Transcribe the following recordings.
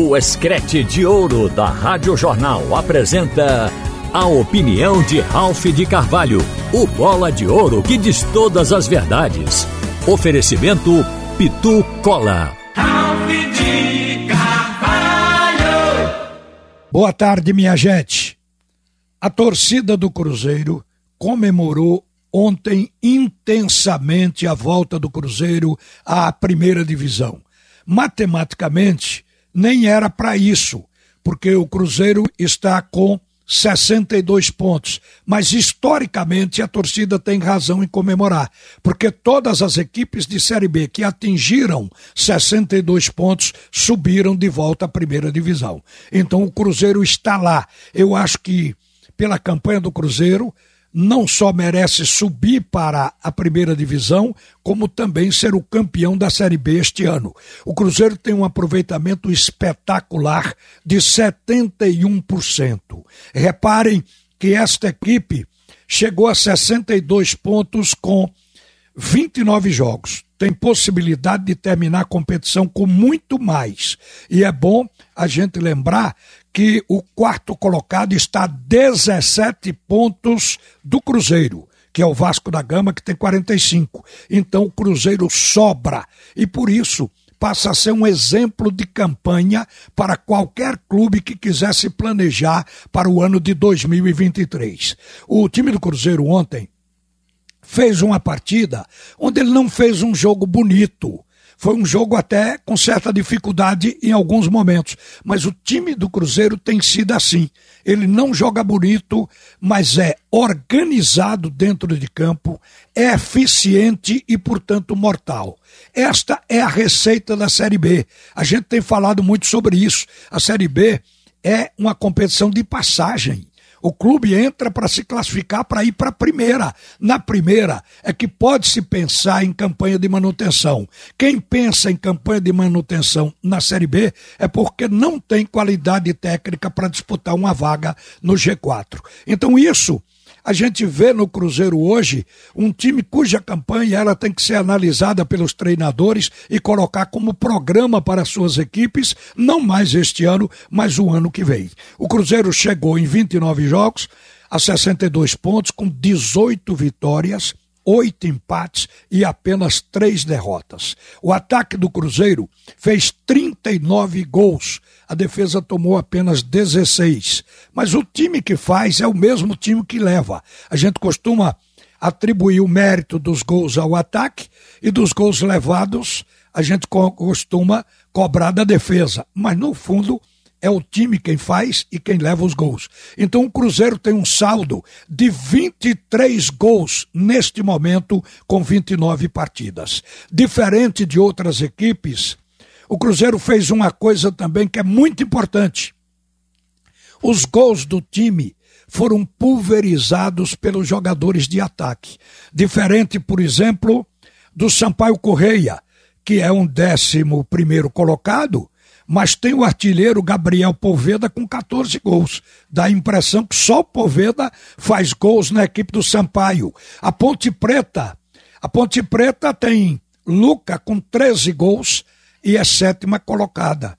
O Escrete de Ouro da Rádio Jornal apresenta a opinião de Ralph de Carvalho, o bola de ouro que diz todas as verdades. Oferecimento Pitu Cola. Ralph de Carvalho. Boa tarde, minha gente. A torcida do Cruzeiro comemorou ontem intensamente a volta do Cruzeiro à primeira divisão. Matematicamente, nem era para isso, porque o Cruzeiro está com 62 pontos. Mas historicamente a torcida tem razão em comemorar, porque todas as equipes de Série B que atingiram 62 pontos subiram de volta à primeira divisão. Então o Cruzeiro está lá. Eu acho que pela campanha do Cruzeiro, não só merece subir para a primeira divisão, como também ser o campeão da Série B este ano. O Cruzeiro tem um aproveitamento espetacular de 71%. Reparem que esta equipe chegou a 62 pontos com 29 jogos. Tem possibilidade de terminar a competição com muito mais. E é bom a gente lembrar que o quarto colocado está a 17 pontos do Cruzeiro, que é o Vasco da Gama, que tem 45. Então o Cruzeiro sobra e por isso passa a ser um exemplo de campanha para qualquer clube que quisesse planejar para o ano de 2023. O time do Cruzeiro ontem fez uma partida onde ele não fez um jogo bonito foi um jogo até com certa dificuldade em alguns momentos, mas o time do Cruzeiro tem sido assim. Ele não joga bonito, mas é organizado dentro de campo, é eficiente e, portanto, mortal. Esta é a receita da Série B. A gente tem falado muito sobre isso. A Série B é uma competição de passagem. O clube entra para se classificar para ir para a primeira. Na primeira é que pode se pensar em campanha de manutenção. Quem pensa em campanha de manutenção na Série B é porque não tem qualidade técnica para disputar uma vaga no G4. Então isso a gente vê no Cruzeiro hoje um time cuja campanha ela tem que ser analisada pelos treinadores e colocar como programa para suas equipes, não mais este ano, mas o ano que vem. O Cruzeiro chegou em 29 jogos a 62 pontos com 18 vitórias oito empates e apenas três derrotas. O ataque do Cruzeiro fez 39 gols, a defesa tomou apenas 16. Mas o time que faz é o mesmo time que leva. A gente costuma atribuir o mérito dos gols ao ataque e dos gols levados a gente costuma cobrar da defesa. Mas no fundo é o time quem faz e quem leva os gols. Então o Cruzeiro tem um saldo de 23 gols neste momento com 29 partidas. Diferente de outras equipes, o Cruzeiro fez uma coisa também que é muito importante. Os gols do time foram pulverizados pelos jogadores de ataque. Diferente, por exemplo, do Sampaio Correia, que é um décimo primeiro colocado, mas tem o artilheiro Gabriel Poveda com 14 gols. Dá a impressão que só o Poveda faz gols na equipe do Sampaio. A Ponte Preta, a Ponte Preta tem Luca com 13 gols e é sétima colocada.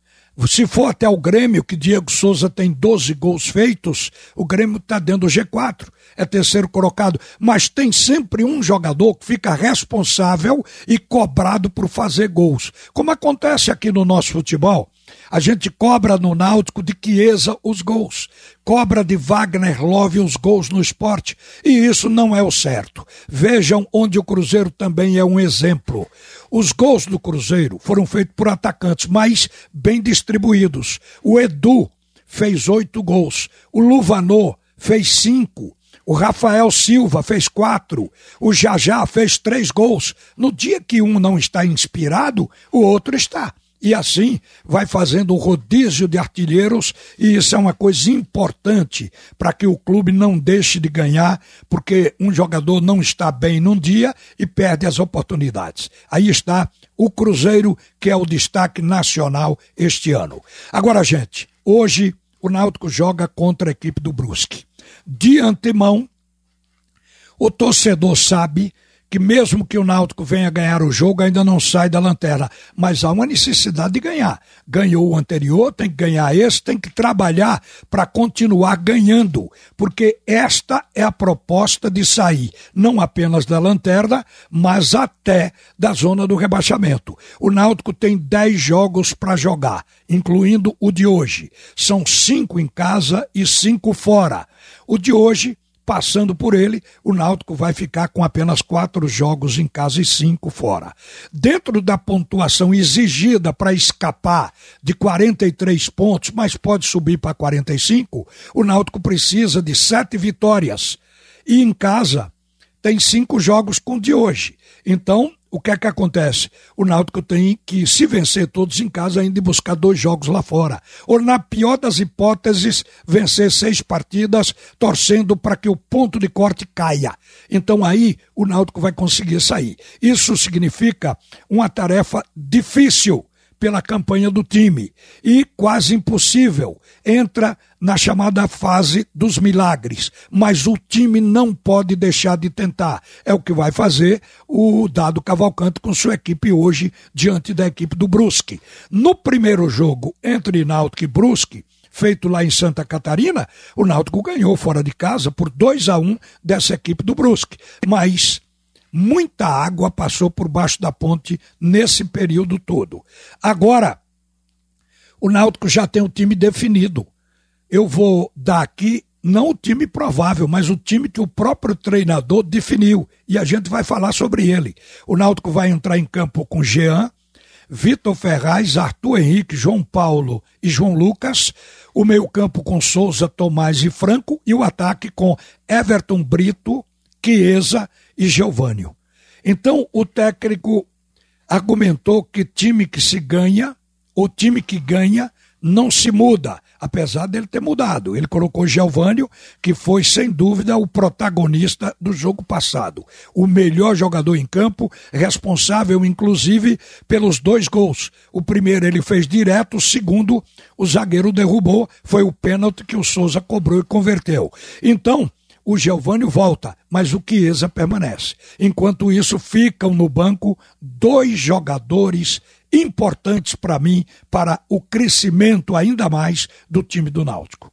Se for até o Grêmio, que Diego Souza tem 12 gols feitos, o Grêmio está dentro do G4, é terceiro colocado. Mas tem sempre um jogador que fica responsável e cobrado por fazer gols. Como acontece aqui no nosso futebol. A gente cobra no Náutico de Chiesa os gols, cobra de Wagner Love os gols no esporte, e isso não é o certo. Vejam onde o Cruzeiro também é um exemplo. Os gols do Cruzeiro foram feitos por atacantes, mas bem distribuídos. O Edu fez oito gols, o Luvanô fez cinco, o Rafael Silva fez quatro. O Jajá fez três gols. No dia que um não está inspirado, o outro está. E assim vai fazendo um rodízio de artilheiros, e isso é uma coisa importante para que o clube não deixe de ganhar, porque um jogador não está bem num dia e perde as oportunidades. Aí está o Cruzeiro, que é o destaque nacional este ano. Agora, gente, hoje o Náutico joga contra a equipe do Brusque. De antemão, o torcedor sabe que mesmo que o Náutico venha ganhar o jogo, ainda não sai da lanterna. Mas há uma necessidade de ganhar. Ganhou o anterior, tem que ganhar esse, tem que trabalhar para continuar ganhando. Porque esta é a proposta de sair, não apenas da lanterna, mas até da zona do rebaixamento. O Náutico tem 10 jogos para jogar, incluindo o de hoje. São cinco em casa e cinco fora. O de hoje passando por ele, o Náutico vai ficar com apenas quatro jogos em casa e cinco fora. Dentro da pontuação exigida para escapar de 43 pontos, mas pode subir para 45, o Náutico precisa de sete vitórias. E em casa tem cinco jogos com o de hoje. Então, o que é que acontece? O Náutico tem que, se vencer todos em casa, ainda buscar dois jogos lá fora. Ou, na pior das hipóteses, vencer seis partidas, torcendo para que o ponto de corte caia. Então aí o Náutico vai conseguir sair. Isso significa uma tarefa difícil pela campanha do time e quase impossível. Entra na chamada fase dos milagres, mas o time não pode deixar de tentar. É o que vai fazer o Dado Cavalcante com sua equipe hoje diante da equipe do Brusque. No primeiro jogo entre Náutico e Brusque, feito lá em Santa Catarina, o Náutico ganhou fora de casa por 2 a 1 um dessa equipe do Brusque. Mas Muita água passou por baixo da ponte nesse período todo. Agora, o Náutico já tem o time definido. Eu vou dar aqui não o time provável, mas o time que o próprio treinador definiu. E a gente vai falar sobre ele. O Náutico vai entrar em campo com Jean, Vitor Ferraz, Arthur Henrique, João Paulo e João Lucas. O meio-campo com Souza, Tomás e Franco. E o ataque com Everton Brito, Chiesa e Geovânio. Então o técnico argumentou que time que se ganha, o time que ganha, não se muda, apesar dele ter mudado. Ele colocou Geovânio, que foi sem dúvida o protagonista do jogo passado. O melhor jogador em campo, responsável inclusive pelos dois gols. O primeiro ele fez direto, o segundo o zagueiro derrubou, foi o pênalti que o Souza cobrou e converteu. Então, o Giovanni volta, mas o Chiesa permanece. Enquanto isso, ficam no banco dois jogadores importantes para mim, para o crescimento ainda mais do time do Náutico.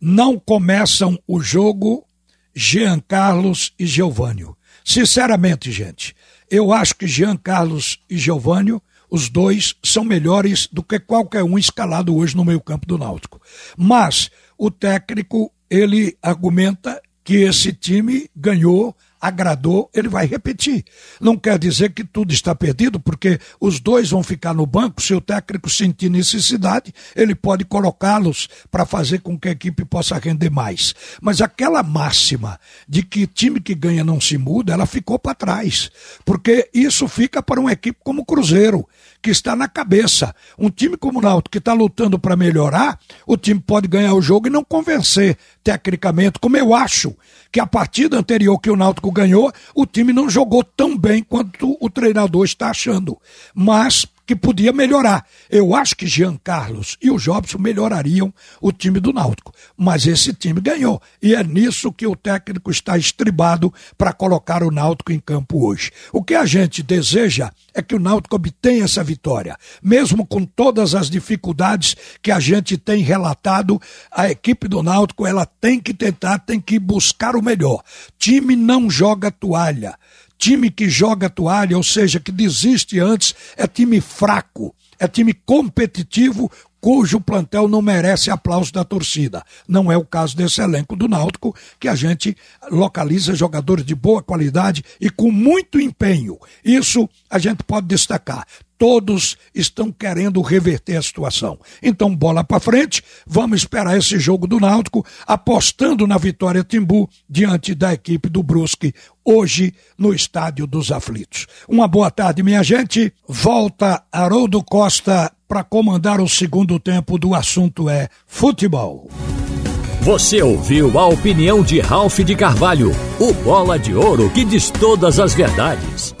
Não começam o jogo Jean Carlos e Giovanni. Sinceramente, gente, eu acho que Jean Carlos e Giovanni, os dois, são melhores do que qualquer um escalado hoje no meio campo do Náutico. Mas o técnico, ele argumenta que esse time ganhou, agradou, ele vai repetir. Não quer dizer que tudo está perdido, porque os dois vão ficar no banco. Se o técnico sentir necessidade, ele pode colocá-los para fazer com que a equipe possa render mais. Mas aquela máxima de que time que ganha não se muda, ela ficou para trás. Porque isso fica para uma equipe como o Cruzeiro, que está na cabeça. Um time como o Náutico que está lutando para melhorar, o time pode ganhar o jogo e não convencer tecnicamente, como eu acho que a partida anterior que o Ganhou, o time não jogou tão bem quanto o treinador está achando. Mas que podia melhorar. Eu acho que Jean Carlos e o Jobson melhorariam o time do Náutico. Mas esse time ganhou. E é nisso que o técnico está estribado para colocar o Náutico em campo hoje. O que a gente deseja é que o Náutico obtenha essa vitória. Mesmo com todas as dificuldades que a gente tem relatado, a equipe do Náutico ela tem que tentar, tem que buscar o melhor. Time não joga toalha. Time que joga toalha, ou seja, que desiste antes, é time fraco, é time competitivo cujo plantel não merece aplauso da torcida. Não é o caso desse elenco do Náutico, que a gente localiza jogadores de boa qualidade e com muito empenho. Isso a gente pode destacar todos estão querendo reverter a situação. Então, bola para frente, vamos esperar esse jogo do Náutico, apostando na vitória Timbu diante da equipe do Brusque, hoje no Estádio dos Aflitos. Uma boa tarde, minha gente. Volta Haroldo Costa para comandar o segundo tempo do assunto é futebol. Você ouviu a opinião de Ralph de Carvalho, o bola de ouro que diz todas as verdades.